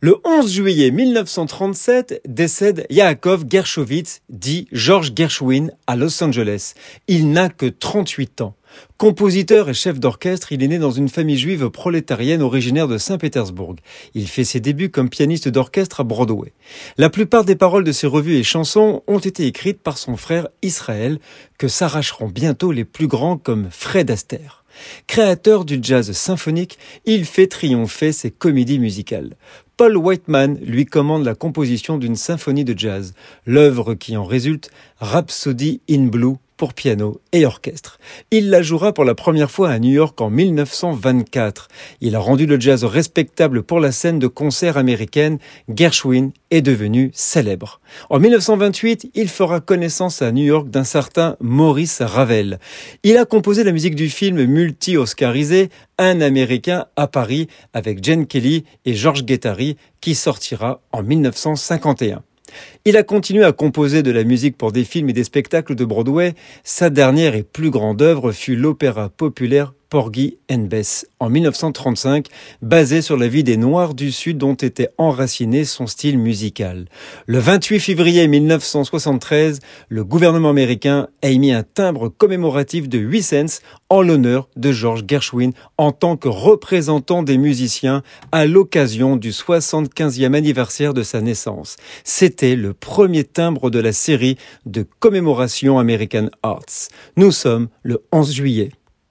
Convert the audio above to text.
Le 11 juillet 1937 décède Yaakov Gershowitz, dit George Gershwin, à Los Angeles. Il n'a que 38 ans. Compositeur et chef d'orchestre, il est né dans une famille juive prolétarienne originaire de Saint-Pétersbourg. Il fait ses débuts comme pianiste d'orchestre à Broadway. La plupart des paroles de ses revues et chansons ont été écrites par son frère Israël, que s'arracheront bientôt les plus grands comme Fred Astaire. Créateur du jazz symphonique, il fait triompher ses comédies musicales. Paul Whiteman lui commande la composition d'une symphonie de jazz, l'œuvre qui en résulte, Rhapsody in Blue, pour piano et orchestre. Il la jouera pour la première fois à New York en 1924. Il a rendu le jazz respectable pour la scène de concert américaine. Gershwin est devenu célèbre. En 1928, il fera connaissance à New York d'un certain Maurice Ravel. Il a composé la musique du film multi-oscarisé Un Américain à Paris avec Jen Kelly et George Guettari qui sortira en 1951. Il a continué à composer de la musique pour des films et des spectacles de Broadway. Sa dernière et plus grande œuvre fut l'opéra populaire Porgy and Bess en 1935, basé sur la vie des Noirs du Sud dont était enraciné son style musical. Le 28 février 1973, le gouvernement américain a émis un timbre commémoratif de 8 cents en l'honneur de George Gershwin en tant que représentant des musiciens à l'occasion du 75e anniversaire de sa naissance. C'était le premier timbre de la série de commémoration American Arts. Nous sommes le 11 juillet.